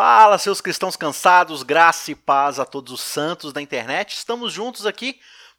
Fala, seus cristãos cansados, graça e paz a todos os santos da internet. Estamos juntos aqui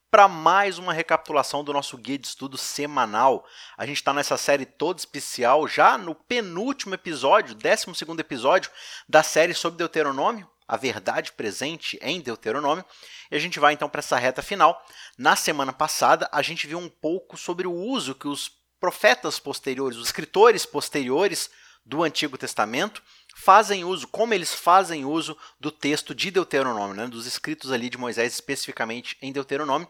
para mais uma recapitulação do nosso guia de estudo semanal. A gente está nessa série toda especial, já no penúltimo episódio, 12 episódio da série sobre Deuteronômio, a verdade presente em Deuteronômio. E a gente vai então para essa reta final. Na semana passada, a gente viu um pouco sobre o uso que os profetas posteriores, os escritores posteriores do Antigo Testamento, fazem uso, como eles fazem uso do texto de Deuteronômio, né, dos escritos ali de Moisés especificamente em Deuteronômio.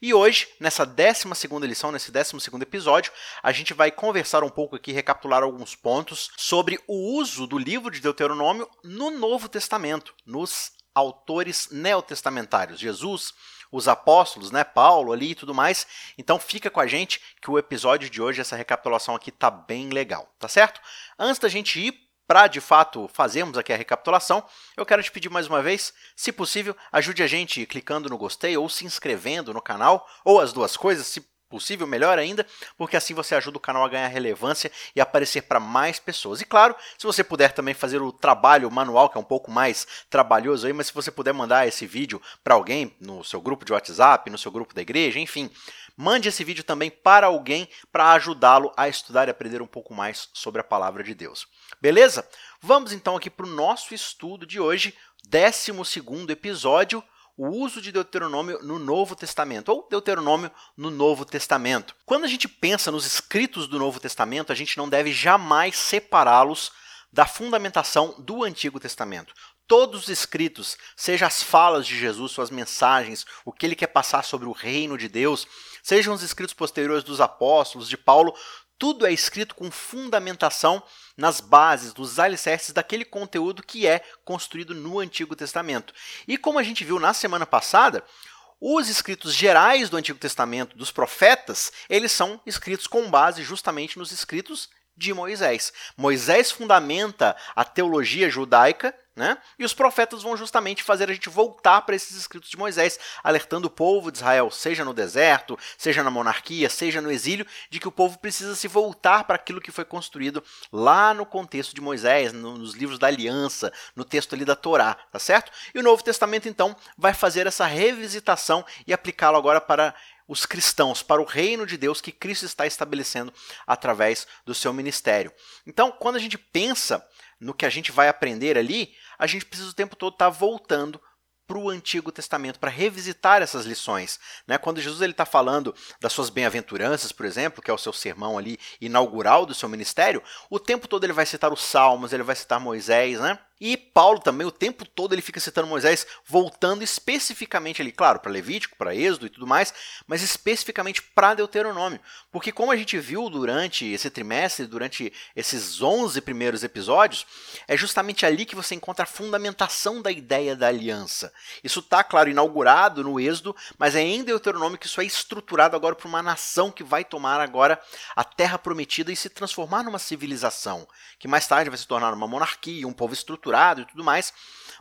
E hoje, nessa 12 lição, nesse 12 episódio, a gente vai conversar um pouco aqui, recapitular alguns pontos sobre o uso do livro de Deuteronômio no Novo Testamento, nos autores neotestamentários, Jesus, os apóstolos, né, Paulo ali e tudo mais. Então fica com a gente que o episódio de hoje, essa recapitulação aqui tá bem legal, tá certo? Antes da gente ir para de fato fazermos aqui a recapitulação, eu quero te pedir mais uma vez, se possível, ajude a gente clicando no gostei ou se inscrevendo no canal, ou as duas coisas, se possível, melhor ainda, porque assim você ajuda o canal a ganhar relevância e aparecer para mais pessoas. E claro, se você puder também fazer o trabalho manual, que é um pouco mais trabalhoso aí, mas se você puder mandar esse vídeo para alguém no seu grupo de WhatsApp, no seu grupo da igreja, enfim, mande esse vídeo também para alguém para ajudá-lo a estudar e aprender um pouco mais sobre a palavra de Deus. Beleza? Vamos então aqui para o nosso estudo de hoje, 12 episódio, o uso de Deuteronômio no Novo Testamento, ou Deuteronômio no Novo Testamento. Quando a gente pensa nos escritos do Novo Testamento, a gente não deve jamais separá-los da fundamentação do Antigo Testamento. Todos os escritos, seja as falas de Jesus, suas mensagens, o que ele quer passar sobre o reino de Deus, sejam os escritos posteriores dos apóstolos, de Paulo, tudo é escrito com fundamentação nas bases, dos alicerces daquele conteúdo que é construído no Antigo Testamento. E como a gente viu na semana passada, os escritos gerais do Antigo Testamento, dos profetas, eles são escritos com base justamente nos escritos de Moisés. Moisés fundamenta a teologia judaica né? E os profetas vão justamente fazer a gente voltar para esses escritos de Moisés, alertando o povo de Israel, seja no deserto, seja na monarquia, seja no exílio, de que o povo precisa se voltar para aquilo que foi construído lá no contexto de Moisés, no, nos livros da aliança, no texto ali da Torá, tá certo? E o Novo Testamento então vai fazer essa revisitação e aplicá-lo agora para os cristãos, para o reino de Deus que Cristo está estabelecendo através do seu ministério. Então, quando a gente pensa no que a gente vai aprender ali, a gente precisa o tempo todo estar voltando para o Antigo Testamento, para revisitar essas lições. Né? Quando Jesus está falando das suas bem-aventuranças, por exemplo, que é o seu sermão ali inaugural do seu ministério, o tempo todo ele vai citar os Salmos, ele vai citar Moisés, né? E Paulo também, o tempo todo, ele fica citando Moisés, voltando especificamente ali, claro, para Levítico, para Êxodo e tudo mais, mas especificamente para Deuteronômio. Porque, como a gente viu durante esse trimestre, durante esses 11 primeiros episódios, é justamente ali que você encontra a fundamentação da ideia da aliança. Isso está, claro, inaugurado no Êxodo, mas é em Deuteronômio que isso é estruturado agora para uma nação que vai tomar agora a terra prometida e se transformar numa civilização, que mais tarde vai se tornar uma monarquia, um povo estruturado estruturado e tudo mais,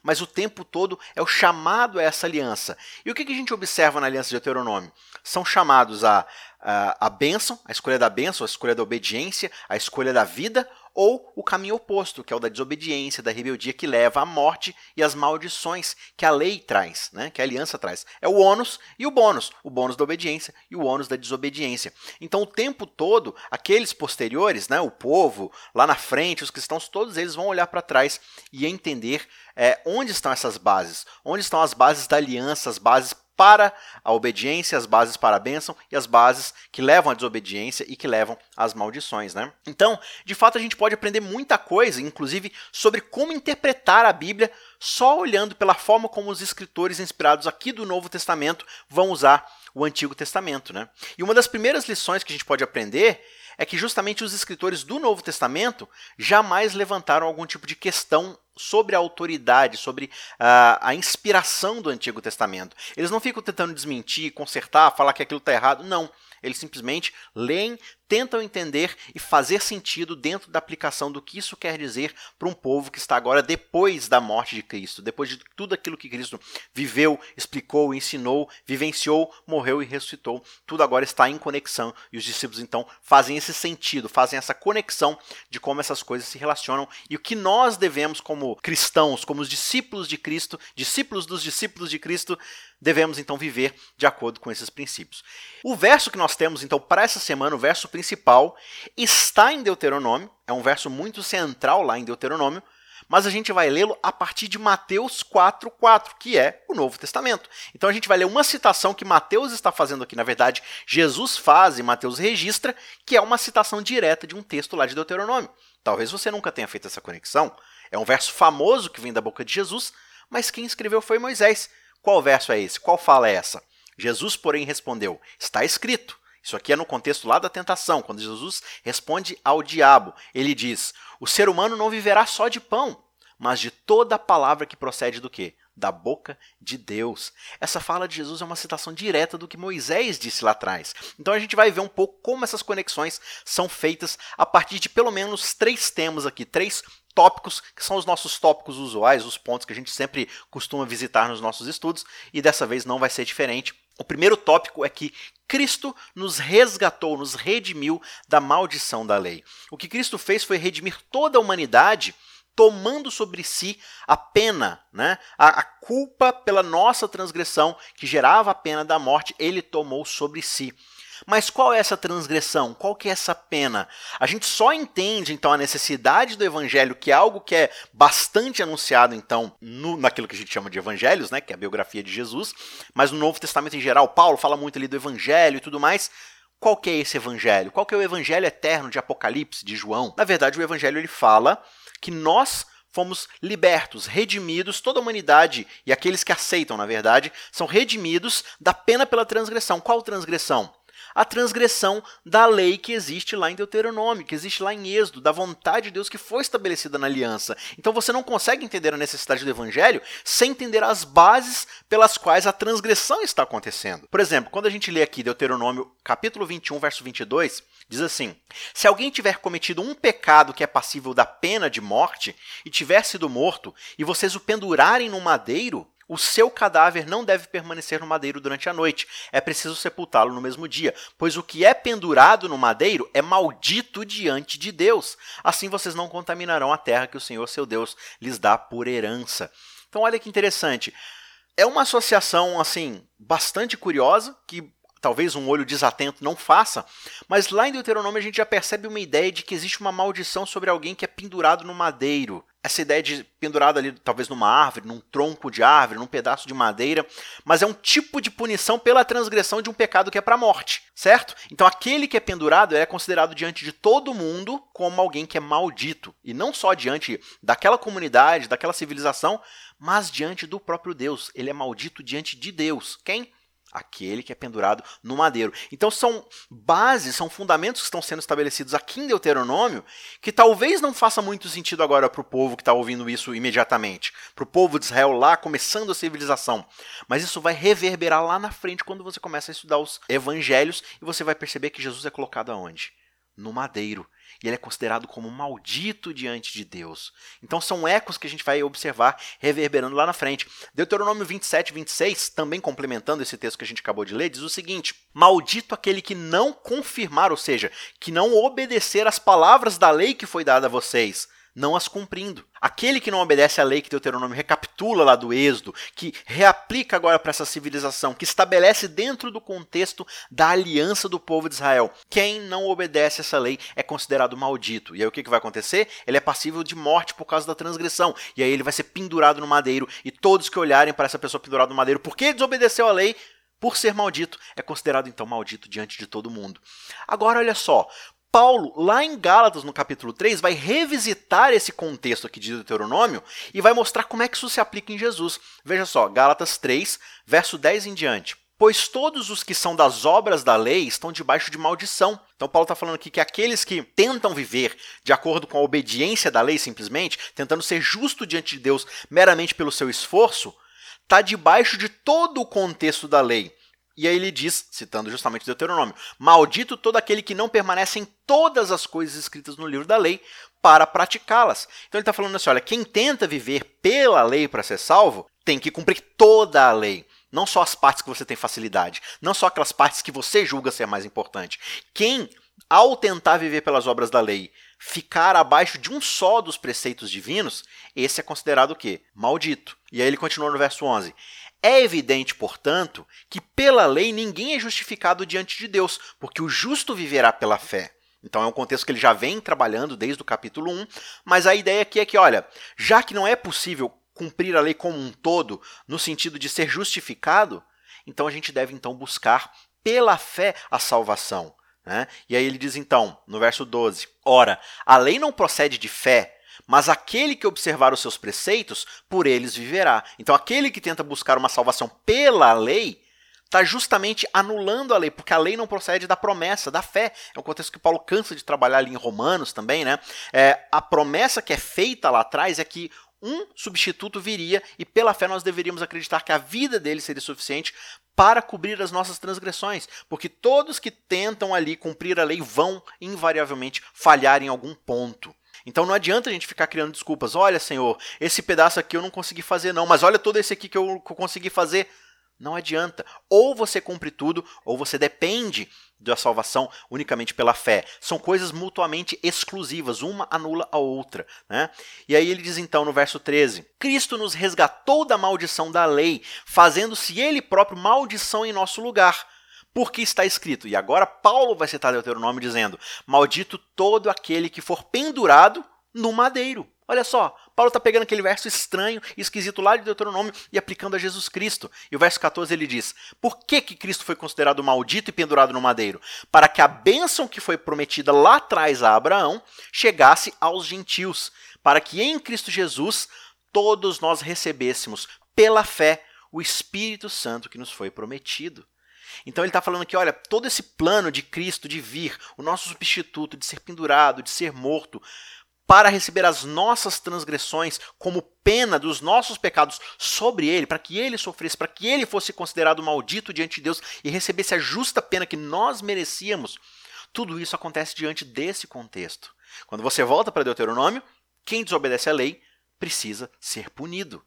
mas o tempo todo é o chamado a essa aliança. E o que, que a gente observa na aliança de Deuteronômio? São chamados a, a, bênção, a escolha da bênção, a escolha da obediência, a escolha da vida ou o caminho oposto, que é o da desobediência, da rebeldia que leva à morte e às maldições que a lei traz, né? que a aliança traz. É o ônus e o bônus, o bônus da obediência e o ônus da desobediência. Então, o tempo todo, aqueles posteriores, né, o povo, lá na frente, os cristãos, todos eles vão olhar para trás e entender é, onde estão essas bases, onde estão as bases da aliança, as bases para a obediência, as bases para a bênção e as bases que levam à desobediência e que levam às maldições. Né? Então, de fato, a gente pode aprender muita coisa, inclusive sobre como interpretar a Bíblia só olhando pela forma como os escritores inspirados aqui do Novo Testamento vão usar o Antigo Testamento. Né? E uma das primeiras lições que a gente pode aprender é que justamente os escritores do Novo Testamento jamais levantaram algum tipo de questão sobre a autoridade, sobre uh, a inspiração do Antigo Testamento. Eles não ficam tentando desmentir, consertar, falar que aquilo está errado. Não. Eles simplesmente leem, tentam entender e fazer sentido dentro da aplicação do que isso quer dizer para um povo que está agora depois da morte de Cristo, depois de tudo aquilo que Cristo viveu, explicou, ensinou, vivenciou, morreu e ressuscitou. Tudo agora está em conexão e os discípulos então fazem esse sentido, fazem essa conexão de como essas coisas se relacionam e o que nós devemos como cristãos, como os discípulos de Cristo, discípulos dos discípulos de Cristo, devemos então viver de acordo com esses princípios. O verso que nós temos então para essa semana, o verso principal, está em Deuteronômio, é um verso muito central lá em Deuteronômio, mas a gente vai lê-lo a partir de Mateus 4:4, que é o Novo Testamento. Então a gente vai ler uma citação que Mateus está fazendo aqui, na verdade, Jesus faz e Mateus registra, que é uma citação direta de um texto lá de Deuteronômio. Talvez você nunca tenha feito essa conexão. É um verso famoso que vem da boca de Jesus, mas quem escreveu foi Moisés. Qual verso é esse? Qual fala é essa? Jesus, porém, respondeu: Está escrito. Isso aqui é no contexto lá da tentação, quando Jesus responde ao diabo. Ele diz: O ser humano não viverá só de pão, mas de toda palavra que procede do quê? Da boca de Deus. Essa fala de Jesus é uma citação direta do que Moisés disse lá atrás. Então a gente vai ver um pouco como essas conexões são feitas a partir de pelo menos três temas aqui, três tópicos, que são os nossos tópicos usuais, os pontos que a gente sempre costuma visitar nos nossos estudos, e dessa vez não vai ser diferente. O primeiro tópico é que Cristo nos resgatou, nos redimiu da maldição da lei. O que Cristo fez foi redimir toda a humanidade, tomando sobre si a pena, né? a, a culpa pela nossa transgressão que gerava a pena da morte, ele tomou sobre si. Mas qual é essa transgressão? Qual que é essa pena? A gente só entende então a necessidade do evangelho, que é algo que é bastante anunciado então no, naquilo que a gente chama de evangelhos, né, que é a biografia de Jesus, mas no Novo Testamento em geral, Paulo fala muito ali do evangelho e tudo mais. Qual que é esse evangelho? Qual que é o evangelho eterno de Apocalipse, de João? Na verdade, o evangelho ele fala que nós fomos libertos, redimidos, toda a humanidade e aqueles que aceitam, na verdade, são redimidos da pena pela transgressão. Qual transgressão? A transgressão da lei que existe lá em Deuteronômio, que existe lá em Êxodo, da vontade de Deus que foi estabelecida na aliança. Então você não consegue entender a necessidade do evangelho sem entender as bases pelas quais a transgressão está acontecendo. Por exemplo, quando a gente lê aqui Deuteronômio capítulo 21, verso 22, diz assim: Se alguém tiver cometido um pecado que é passível da pena de morte e tiver sido morto, e vocês o pendurarem no madeiro, o seu cadáver não deve permanecer no madeiro durante a noite. É preciso sepultá-lo no mesmo dia, pois o que é pendurado no madeiro é maldito diante de Deus. Assim vocês não contaminarão a terra que o Senhor, seu Deus, lhes dá por herança. Então, olha que interessante. É uma associação assim bastante curiosa que talvez um olho desatento não faça, mas lá em Deuteronômio a gente já percebe uma ideia de que existe uma maldição sobre alguém que é pendurado no madeiro essa ideia de pendurado ali, talvez numa árvore, num tronco de árvore, num pedaço de madeira, mas é um tipo de punição pela transgressão de um pecado que é para a morte, certo? Então aquele que é pendurado é considerado diante de todo mundo como alguém que é maldito, e não só diante daquela comunidade, daquela civilização, mas diante do próprio Deus. Ele é maldito diante de Deus. Quem? Aquele que é pendurado no madeiro. Então são bases, são fundamentos que estão sendo estabelecidos aqui em Deuteronômio, que talvez não faça muito sentido agora para o povo que está ouvindo isso imediatamente, para o povo de Israel lá começando a civilização. Mas isso vai reverberar lá na frente quando você começa a estudar os evangelhos e você vai perceber que Jesus é colocado aonde? No madeiro e ele é considerado como maldito diante de Deus. Então são ecos que a gente vai observar reverberando lá na frente. Deuteronômio 27, 26, também complementando esse texto que a gente acabou de ler, diz o seguinte: Maldito aquele que não confirmar, ou seja, que não obedecer às palavras da lei que foi dada a vocês não as cumprindo. Aquele que não obedece à lei que Deuteronômio recapitula lá do Êxodo, que reaplica agora para essa civilização, que estabelece dentro do contexto da aliança do povo de Israel. Quem não obedece essa lei é considerado maldito. E aí o que, que vai acontecer? Ele é passível de morte por causa da transgressão. E aí ele vai ser pendurado no madeiro. E todos que olharem para essa pessoa pendurada no madeiro, porque desobedeceu à lei, por ser maldito, é considerado então maldito diante de todo mundo. Agora olha só, Paulo, lá em Gálatas, no capítulo 3, vai revisitar esse contexto aqui de Deuteronômio e vai mostrar como é que isso se aplica em Jesus. Veja só, Gálatas 3, verso 10 em diante. Pois todos os que são das obras da lei estão debaixo de maldição. Então, Paulo está falando aqui que aqueles que tentam viver de acordo com a obediência da lei, simplesmente, tentando ser justo diante de Deus meramente pelo seu esforço, está debaixo de todo o contexto da lei E aí ele diz, citando justamente Deuteronômio: Maldito todo aquele que não permanece em todas as coisas escritas no livro da lei para praticá-las. Então ele está falando assim: olha, quem tenta viver pela lei para ser salvo tem que cumprir toda a lei. Não só as partes que você tem facilidade, não só aquelas partes que você julga ser mais importante. Quem, ao tentar viver pelas obras da lei, ficar abaixo de um só dos preceitos divinos, esse é considerado o quê? Maldito. E aí ele continua no verso 11: é evidente, portanto, que pela lei ninguém é justificado diante de Deus, porque o justo viverá pela fé. Então é um contexto que ele já vem trabalhando desde o capítulo 1, mas a ideia aqui é que, olha, já que não é possível cumprir a lei como um todo, no sentido de ser justificado, então a gente deve então buscar pela fé a salvação. Né? E aí ele diz então, no verso 12: Ora, a lei não procede de fé, mas aquele que observar os seus preceitos, por eles viverá. Então, aquele que tenta buscar uma salvação pela lei, está justamente anulando a lei, porque a lei não procede da promessa, da fé. É um contexto que Paulo cansa de trabalhar ali em Romanos também, né? É, a promessa que é feita lá atrás é que um substituto viria e pela fé nós deveríamos acreditar que a vida dele seria suficiente para cobrir as nossas transgressões, porque todos que tentam ali cumprir a lei vão invariavelmente falhar em algum ponto. Então não adianta a gente ficar criando desculpas. Olha, Senhor, esse pedaço aqui eu não consegui fazer, não, mas olha todo esse aqui que eu, consegui fazer. Não adianta. Ou você cumpre tudo, ou você depende da salvação unicamente pela fé. São coisas mutuamente exclusivas, uma anula a outra. Né? E aí ele diz então no verso 13: Cristo nos resgatou da maldição da lei, fazendo-se ele próprio maldição em nosso lugar porque está escrito, e agora Paulo vai citar Deuteronômio dizendo: Maldito todo aquele que for pendurado no madeiro. Olha só, Paulo está pegando aquele verso estranho esquisito lá de Deuteronômio e aplicando a Jesus Cristo. E o verso 14 ele diz: Por que, que Cristo foi considerado maldito e pendurado no madeiro? Para que a bênção que foi prometida lá atrás a Abraão chegasse aos gentios, para que em Cristo Jesus todos nós recebêssemos, pela fé, o Espírito Santo que nos foi prometido. Então ele está falando que, olha, todo esse plano de Cristo de vir, o nosso substituto, de ser pendurado, de ser morto, para receber as nossas transgressões como pena dos nossos pecados sobre ele, para que ele sofresse, para que ele fosse considerado maldito diante de Deus e recebesse a justa pena que nós merecíamos. Tudo isso acontece diante desse contexto. Quando você volta para Deuteronômio, quem desobedece à lei precisa ser punido.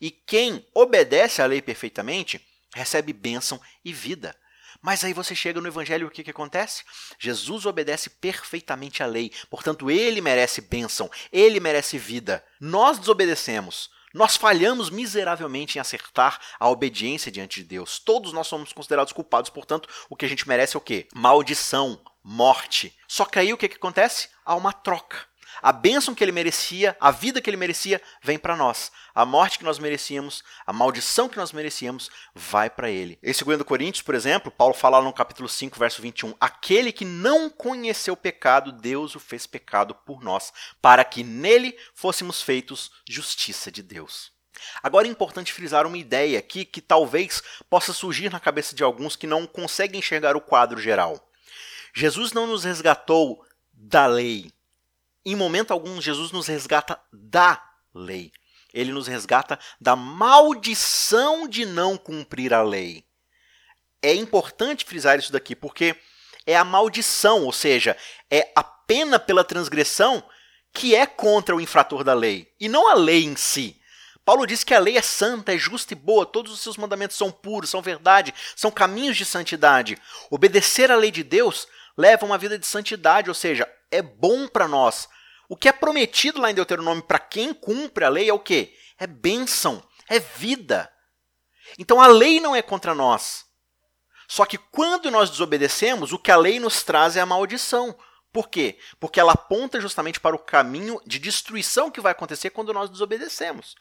E quem obedece à lei perfeitamente recebe bênção e vida. Mas aí você chega no Evangelho e o que, que acontece? Jesus obedece perfeitamente à lei, portanto, ele merece bênção, ele merece vida. Nós desobedecemos, nós falhamos miseravelmente em acertar a obediência diante de Deus. Todos nós somos considerados culpados, portanto, o que a gente merece é o quê? Maldição, morte. Só que aí o que, que acontece? Há uma troca. A bênção que ele merecia, a vida que ele merecia, vem para nós. A morte que nós merecíamos, a maldição que nós merecíamos, vai para ele. Em 2 Coríntios, por exemplo, Paulo fala no capítulo 5, verso 21, aquele que não conheceu pecado, Deus o fez pecado por nós, para que nele fôssemos feitos justiça de Deus. Agora é importante frisar uma ideia aqui que talvez possa surgir na cabeça de alguns que não conseguem enxergar o quadro geral. Jesus não nos resgatou da lei, em momento algum, Jesus nos resgata da lei. Ele nos resgata da maldição de não cumprir a lei. É importante frisar isso daqui, porque é a maldição, ou seja, é a pena pela transgressão que é contra o infrator da lei, e não a lei em si. Paulo diz que a lei é santa, é justa e boa, todos os seus mandamentos são puros, são verdade, são caminhos de santidade. Obedecer à lei de Deus leva uma vida de santidade, ou seja, é bom para nós. O que é prometido lá em Deuteronômio para quem cumpre a lei é o quê? É bênção, é vida. Então a lei não é contra nós. Só que quando nós desobedecemos, o que a lei nos traz é a maldição. Por quê? Porque ela aponta justamente para o caminho de destruição que vai acontecer quando nós desobedecemos.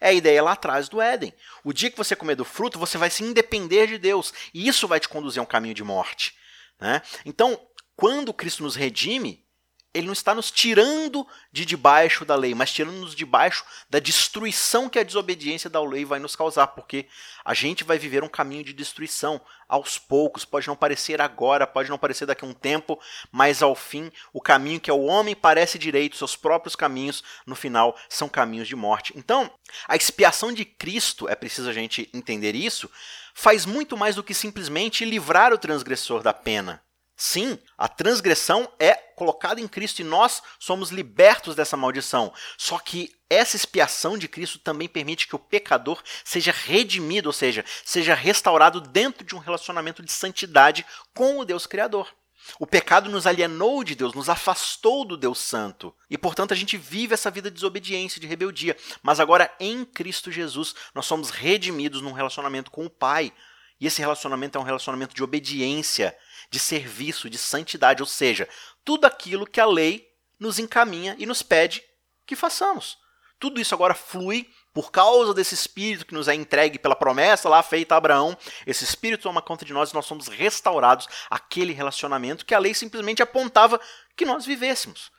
É a ideia lá atrás do Éden. O dia que você comer do fruto, você vai se independer de Deus. E isso vai te conduzir a um caminho de morte. Né? Então, quando Cristo nos redime, ele não está nos tirando de debaixo da lei, mas tirando-nos debaixo da destruição que a desobediência da lei vai nos causar, porque a gente vai viver um caminho de destruição aos poucos, pode não parecer agora, pode não parecer daqui a um tempo, mas ao fim, o caminho que ao homem parece direito, seus próprios caminhos, no final, são caminhos de morte. Então, a expiação de Cristo, é preciso a gente entender isso, faz muito mais do que simplesmente livrar o transgressor da pena. Sim, a transgressão é colocada em Cristo e nós somos libertos dessa maldição. Só que essa expiação de Cristo também permite que o pecador seja redimido, ou seja, seja restaurado dentro de um relacionamento de santidade com o Deus Criador. O pecado nos alienou de Deus, nos afastou do Deus Santo. E, portanto, a gente vive essa vida de desobediência, de rebeldia. Mas agora, em Cristo Jesus, nós somos redimidos num relacionamento com o Pai. E esse relacionamento é um relacionamento de obediência, de serviço, de santidade. Ou seja, tudo aquilo que a lei nos encaminha e nos pede que façamos. Tudo isso agora flui por causa desse espírito que nos é entregue pela promessa lá feita a Abraão. Esse espírito toma conta de nós e nós somos restaurados àquele relacionamento que a lei simplesmente apontava que nós vivêssemos.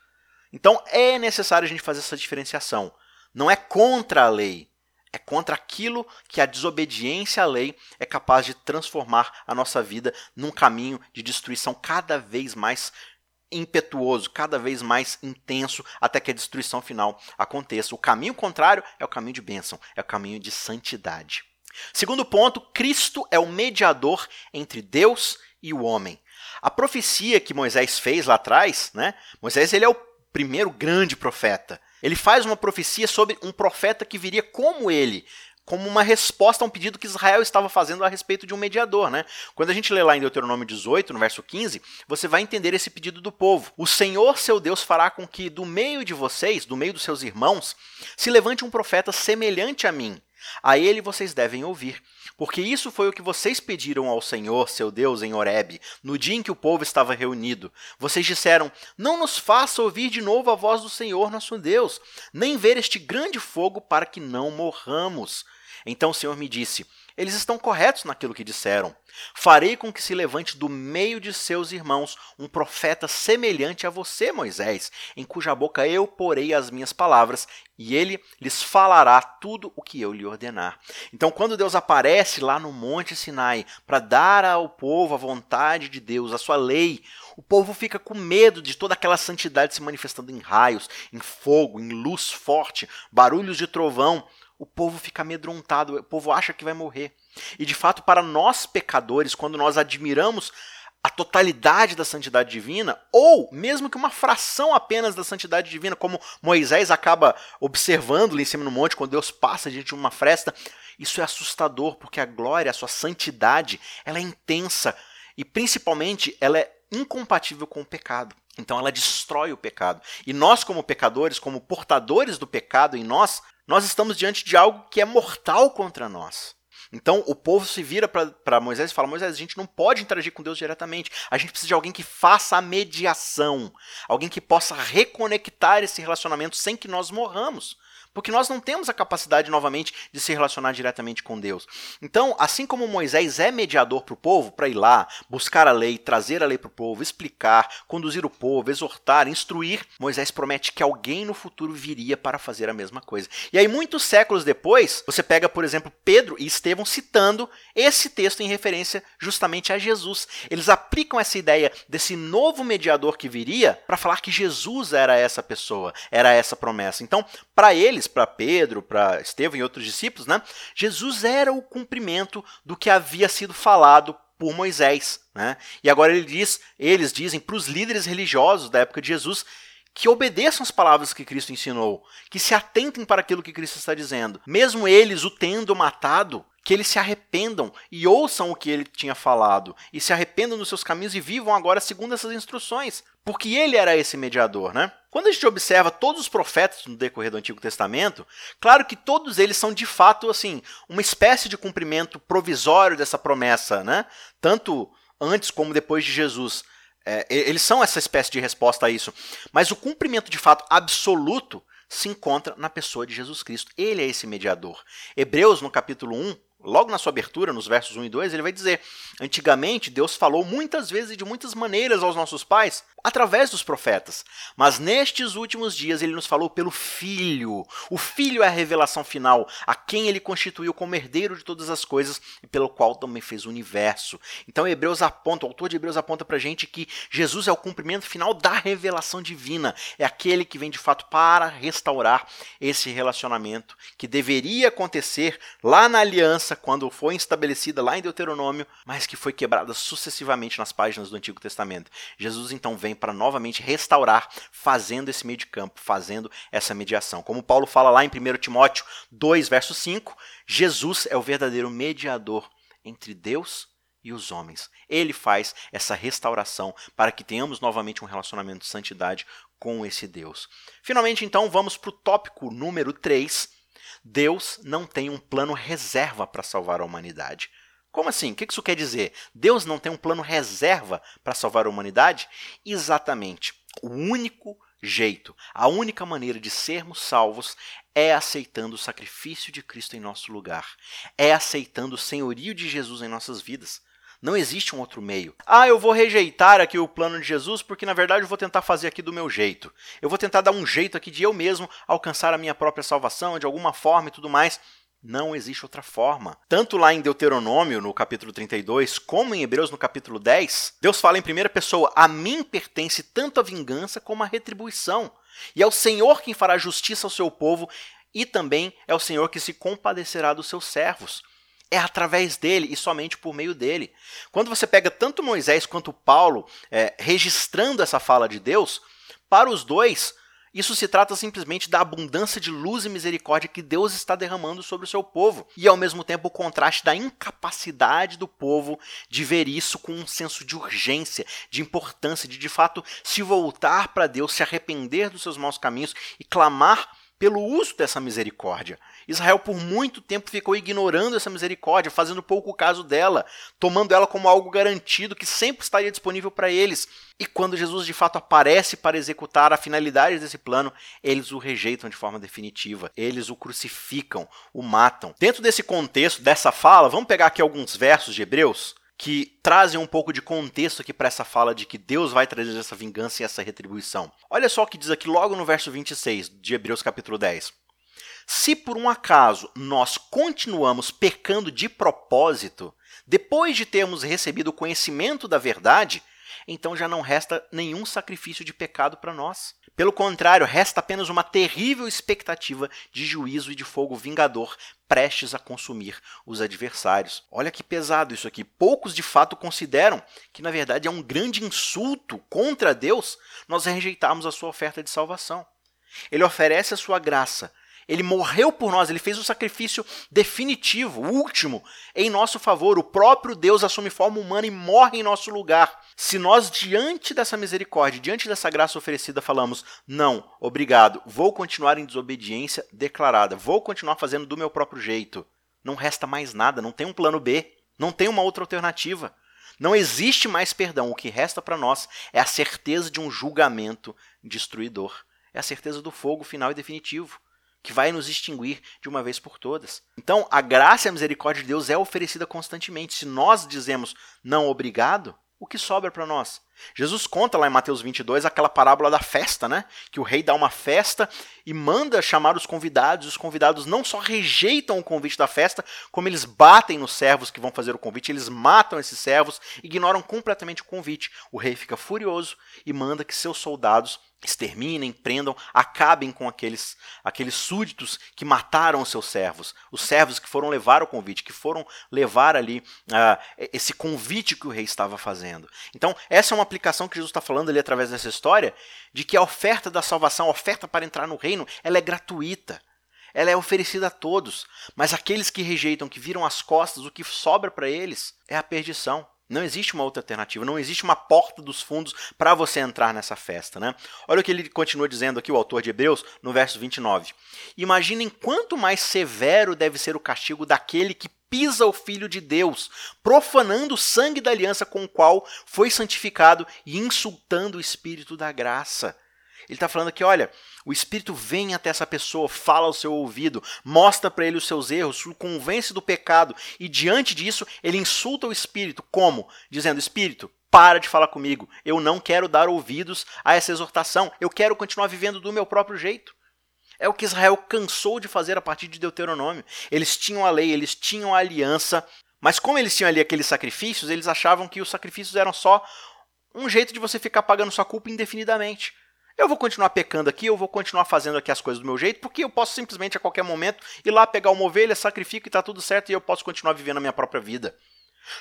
Então é necessário a gente fazer essa diferenciação. Não é contra a lei, é contra aquilo que a desobediência à lei é capaz de transformar a nossa vida num caminho de destruição cada vez mais impetuoso, cada vez mais intenso, até que a destruição final aconteça. O caminho contrário é o caminho de bênção, é o caminho de santidade. Segundo ponto, Cristo é o mediador entre Deus e o homem. A profecia que Moisés fez lá atrás, né? Moisés ele é o primeiro grande profeta. Ele faz uma profecia sobre um profeta que viria como ele, como uma resposta a um pedido que Israel estava fazendo a respeito de um mediador, né? Quando a gente lê lá em Deuteronômio 18, no verso 15, você vai entender esse pedido do povo. O Senhor, seu Deus, fará com que do meio de vocês, do meio dos seus irmãos, se levante um profeta semelhante a mim. A ele vocês devem ouvir, porque isso foi o que vocês pediram ao Senhor, seu Deus, em Horebe, no dia em que o povo estava reunido. Vocês disseram: Não nos faça ouvir de novo a voz do Senhor, nosso Deus, nem ver este grande fogo para que não morramos. Então o Senhor me disse: Eles estão corretos naquilo que disseram. Farei com que se levante do meio de seus irmãos um profeta semelhante a você, Moisés, em cuja boca eu porei as minhas palavras, e ele lhes falará tudo o que eu lhe ordenar. Então, quando Deus aparece lá no Monte Sinai para dar ao povo a vontade de Deus, a sua lei, o povo fica com medo de toda aquela santidade se manifestando em raios, em fogo, em luz forte, barulhos de trovão o povo fica amedrontado, o povo acha que vai morrer. E de fato, para nós pecadores, quando nós admiramos a totalidade da santidade divina, ou mesmo que uma fração apenas da santidade divina, como Moisés acaba observando lá em cima no monte, quando Deus passa diante de uma fresta, isso é assustador, porque a glória, a sua santidade, ela é intensa e principalmente ela é incompatível com o pecado. Então ela destrói o pecado. E nós, como pecadores, como portadores do pecado em nós, nós estamos diante de algo que é mortal contra nós. Então o povo se vira para Moisés e fala: Moisés, a gente não pode interagir com Deus diretamente. A gente precisa de alguém que faça a mediação, alguém que possa reconectar esse relacionamento sem que nós morramos. Porque nós não temos a capacidade, novamente, de se relacionar diretamente com Deus. Então, assim como Moisés é mediador para o povo, para ir lá, buscar a lei, trazer a lei para o povo, explicar, conduzir o povo, exortar, instruir, Moisés promete que alguém no futuro viria para fazer a mesma coisa. E aí, muitos séculos depois, você pega, por exemplo, Pedro e Estevão citando esse texto em referência justamente a Jesus. Eles aplicam essa ideia desse novo mediador que viria para falar que Jesus era essa pessoa, era essa promessa. Então, para eles, para Pedro, para Estevão e outros discípulos, né, Jesus era o cumprimento do que havia sido falado por Moisés. Né? E agora ele diz, eles dizem para os líderes religiosos da época de Jesus que obedeçam as palavras que Cristo ensinou, que se atentem para aquilo que Cristo está dizendo. Mesmo eles o tendo matado, que eles se arrependam e ouçam o que ele tinha falado, e se arrependam dos seus caminhos e vivam agora segundo essas instruções, porque ele era esse mediador, né? Quando a gente observa todos os profetas no decorrer do Antigo Testamento, claro que todos eles são de fato assim, uma espécie de cumprimento provisório dessa promessa, né? Tanto antes como depois de Jesus. É, eles são essa espécie de resposta a isso. Mas o cumprimento de fato absoluto se encontra na pessoa de Jesus Cristo. Ele é esse mediador. Hebreus, no capítulo 1, logo na sua abertura, nos versos 1 e 2, ele vai dizer: Antigamente Deus falou muitas vezes e de muitas maneiras aos nossos pais através dos profetas. Mas nestes últimos dias ele nos falou pelo Filho. O Filho é a revelação final, a quem ele constituiu como herdeiro de todas as coisas e pelo qual também fez o universo. Então Hebreus aponta, o autor de Hebreus aponta pra gente que Jesus é o cumprimento final da revelação divina. É aquele que vem de fato para restaurar esse relacionamento que deveria acontecer lá na aliança quando foi estabelecida lá em Deuteronômio, mas que foi quebrada sucessivamente nas páginas do Antigo Testamento. Jesus então vem para novamente restaurar, fazendo esse meio de campo, fazendo essa mediação. Como Paulo fala lá em 1 Timóteo 2, verso 5, Jesus é o verdadeiro mediador entre Deus e os homens. Ele faz essa restauração para que tenhamos novamente um relacionamento de santidade com esse Deus. Finalmente, então, vamos para o tópico número 3. Deus não tem um plano reserva para salvar a humanidade. Como assim? O que isso quer dizer? Deus não tem um plano reserva para salvar a humanidade? Exatamente. O único jeito, a única maneira de sermos salvos é aceitando o sacrifício de Cristo em nosso lugar, é aceitando o senhorio de Jesus em nossas vidas. Não existe um outro meio. Ah, eu vou rejeitar aqui o plano de Jesus porque na verdade eu vou tentar fazer aqui do meu jeito. Eu vou tentar dar um jeito aqui de eu mesmo alcançar a minha própria salvação de alguma forma e tudo mais. Não existe outra forma. Tanto lá em Deuteronômio, no capítulo 32, como em Hebreus, no capítulo 10, Deus fala em primeira pessoa: A mim pertence tanto a vingança como a retribuição. E é o Senhor quem fará justiça ao seu povo, e também é o Senhor que se compadecerá dos seus servos. É através dele e somente por meio dele. Quando você pega tanto Moisés quanto Paulo é, registrando essa fala de Deus, para os dois, isso se trata simplesmente da abundância de luz e misericórdia que Deus está derramando sobre o seu povo, e ao mesmo tempo o contraste da incapacidade do povo de ver isso com um senso de urgência, de importância, de de fato se voltar para Deus, se arrepender dos seus maus caminhos e clamar pelo uso dessa misericórdia. Israel por muito tempo ficou ignorando essa misericórdia, fazendo pouco caso dela, tomando ela como algo garantido que sempre estaria disponível para eles. E quando Jesus de fato aparece para executar a finalidade desse plano, eles o rejeitam de forma definitiva. Eles o crucificam, o matam. Dentro desse contexto, dessa fala, vamos pegar aqui alguns versos de Hebreus que trazem um pouco de contexto aqui para essa fala de que Deus vai trazer essa vingança e essa retribuição. Olha só o que diz aqui logo no verso 26 de Hebreus capítulo 10. Se por um acaso nós continuamos pecando de propósito, depois de termos recebido o conhecimento da verdade, então já não resta nenhum sacrifício de pecado para nós. Pelo contrário, resta apenas uma terrível expectativa de juízo e de fogo vingador prestes a consumir os adversários. Olha que pesado isso aqui. Poucos de fato consideram que, na verdade, é um grande insulto contra Deus nós rejeitarmos a sua oferta de salvação. Ele oferece a sua graça, ele morreu por nós, ele fez o sacrifício definitivo, último, em nosso favor. O próprio Deus assume forma humana e morre em nosso lugar. Se nós, diante dessa misericórdia, diante dessa graça oferecida, falamos: não, obrigado, vou continuar em desobediência declarada, vou continuar fazendo do meu próprio jeito, não resta mais nada, não tem um plano B, não tem uma outra alternativa. Não existe mais perdão. O que resta para nós é a certeza de um julgamento destruidor. É a certeza do fogo final e definitivo que vai nos extinguir de uma vez por todas. Então, a graça e a misericórdia de Deus é oferecida constantemente. Se nós dizemos não obrigado, o que sobra para nós? Jesus conta lá em Mateus 22 aquela parábola da festa, né? Que o rei dá uma festa e manda chamar os convidados. Os convidados não só rejeitam o convite da festa, como eles batem nos servos que vão fazer o convite, eles matam esses servos, ignoram completamente o convite. O rei fica furioso e manda que seus soldados exterminem, prendam, acabem com aqueles, aqueles súditos que mataram os seus servos, os servos que foram levar o convite, que foram levar ali uh, esse convite que o rei estava fazendo. Então, essa é uma aplicação que Jesus está falando ali através dessa história, de que a oferta da salvação, a oferta para entrar no reino, ela é gratuita. Ela é oferecida a todos, mas aqueles que rejeitam, que viram as costas, o que sobra para eles é a perdição. Não existe uma outra alternativa, não existe uma porta dos fundos para você entrar nessa festa. Né? Olha o que ele continua dizendo aqui, o autor de Hebreus, no verso 29. Imaginem quanto mais severo deve ser o castigo daquele que pisa o Filho de Deus, profanando o sangue da aliança com o qual foi santificado e insultando o Espírito da graça. Ele está falando aqui, olha, o Espírito vem até essa pessoa, fala ao seu ouvido, mostra para ele os seus erros, o convence do pecado, e diante disso ele insulta o Espírito. Como? Dizendo: Espírito, para de falar comigo. Eu não quero dar ouvidos a essa exortação. Eu quero continuar vivendo do meu próprio jeito. É o que Israel cansou de fazer a partir de Deuteronômio. Eles tinham a lei, eles tinham a aliança, mas como eles tinham ali aqueles sacrifícios, eles achavam que os sacrifícios eram só um jeito de você ficar pagando sua culpa indefinidamente. Eu vou continuar pecando aqui, eu vou continuar fazendo aqui as coisas do meu jeito, porque eu posso simplesmente a qualquer momento ir lá pegar uma ovelha, sacrifico e tá tudo certo e eu posso continuar vivendo a minha própria vida.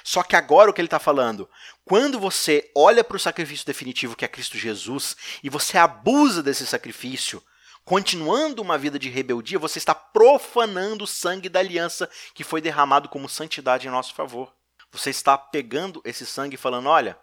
Só que agora o que ele está falando, quando você olha para o sacrifício definitivo que é Cristo Jesus e você abusa desse sacrifício, continuando uma vida de rebeldia, você está profanando o sangue da aliança que foi derramado como santidade em nosso favor. Você está pegando esse sangue e falando: olha,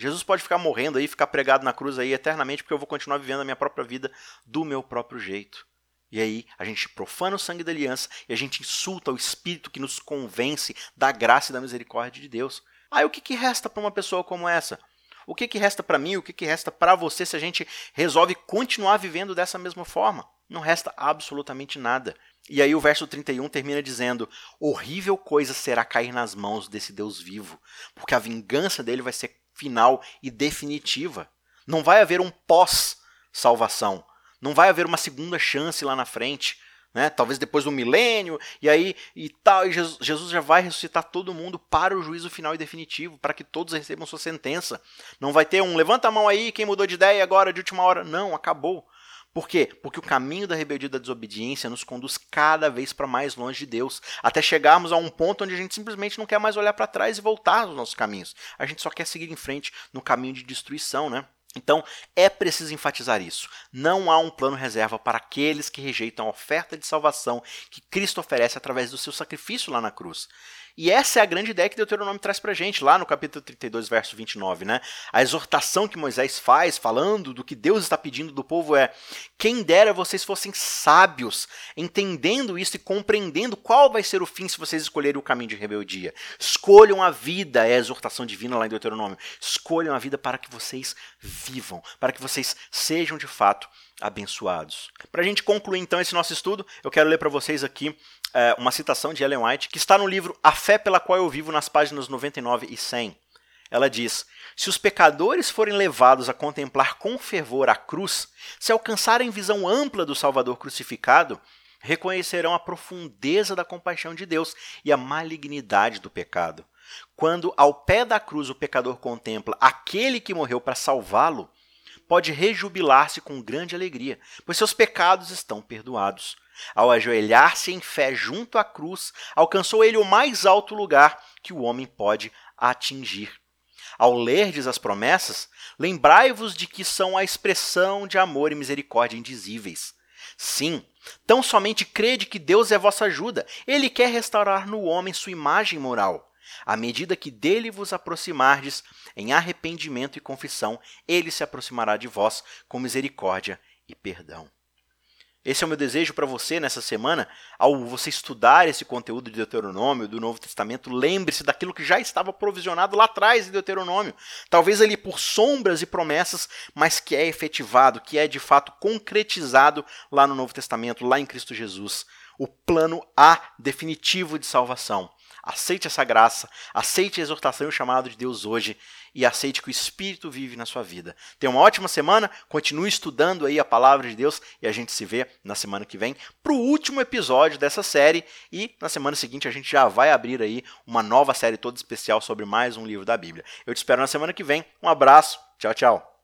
Jesus pode ficar morrendo aí, ficar pregado na cruz aí eternamente, porque eu vou continuar vivendo a minha própria vida do meu próprio jeito. E aí a gente profana o sangue da aliança e a gente insulta o Espírito que nos convence da graça e da misericórdia de Deus. Aí o que, que resta para uma pessoa como essa? O que, que resta para mim? O que, que resta para você se a gente resolve continuar vivendo dessa mesma forma? Não resta absolutamente nada. E aí o verso 31 termina dizendo: Horrível coisa será cair nas mãos desse Deus vivo, porque a vingança dele vai ser final e definitiva. Não vai haver um pós-salvação. Não vai haver uma segunda chance lá na frente. Né? Talvez depois do milênio, e aí e tal, e Jesus, Jesus já vai ressuscitar todo mundo para o juízo final e definitivo, para que todos recebam sua sentença. Não vai ter um levanta a mão aí, quem mudou de ideia agora de última hora. Não, acabou. Por quê? Porque o caminho da rebeldia e da desobediência nos conduz cada vez para mais longe de Deus, até chegarmos a um ponto onde a gente simplesmente não quer mais olhar para trás e voltar aos nossos caminhos. A gente só quer seguir em frente no caminho de destruição, né? Então, é preciso enfatizar isso. Não há um plano reserva para aqueles que rejeitam a oferta de salvação que Cristo oferece através do seu sacrifício lá na cruz. E essa é a grande ideia que Deuteronômio traz para gente, lá no capítulo 32, verso 29. Né? A exortação que Moisés faz, falando do que Deus está pedindo do povo, é: quem dera vocês fossem sábios, entendendo isso e compreendendo qual vai ser o fim se vocês escolherem o caminho de rebeldia. Escolham a vida, é a exortação divina lá em Deuteronômio. Escolham a vida para que vocês vivam, para que vocês sejam de fato abençoados. Para a gente concluir então esse nosso estudo, eu quero ler para vocês aqui é, uma citação de Ellen White, que está no livro A Fé pela Qual Eu Vivo, nas páginas 99 e 100. Ela diz: Se os pecadores forem levados a contemplar com fervor a cruz, se alcançarem visão ampla do Salvador crucificado, reconhecerão a profundeza da compaixão de Deus e a malignidade do pecado. Quando ao pé da cruz o pecador contempla aquele que morreu para salvá-lo, pode rejubilar-se com grande alegria, pois seus pecados estão perdoados. Ao ajoelhar-se em fé junto à cruz, alcançou ele o mais alto lugar que o homem pode atingir. Ao lerdes as promessas, lembrai-vos de que são a expressão de amor e misericórdia indizíveis. Sim, tão somente crede que Deus é vossa ajuda. Ele quer restaurar no homem sua imagem moral. À medida que dele vos aproximardes em arrependimento e confissão, ele se aproximará de vós com misericórdia e perdão. Esse é o meu desejo para você nessa semana. Ao você estudar esse conteúdo de Deuteronômio, do Novo Testamento, lembre-se daquilo que já estava provisionado lá atrás em Deuteronômio. Talvez ali por sombras e promessas, mas que é efetivado, que é de fato concretizado lá no Novo Testamento, lá em Cristo Jesus. O plano A definitivo de salvação. Aceite essa graça, aceite a exortação e o chamado de Deus hoje e aceite que o Espírito vive na sua vida. Tenha uma ótima semana, continue estudando aí a palavra de Deus e a gente se vê na semana que vem para o último episódio dessa série e na semana seguinte a gente já vai abrir aí uma nova série toda especial sobre mais um livro da Bíblia. Eu te espero na semana que vem. Um abraço, tchau, tchau.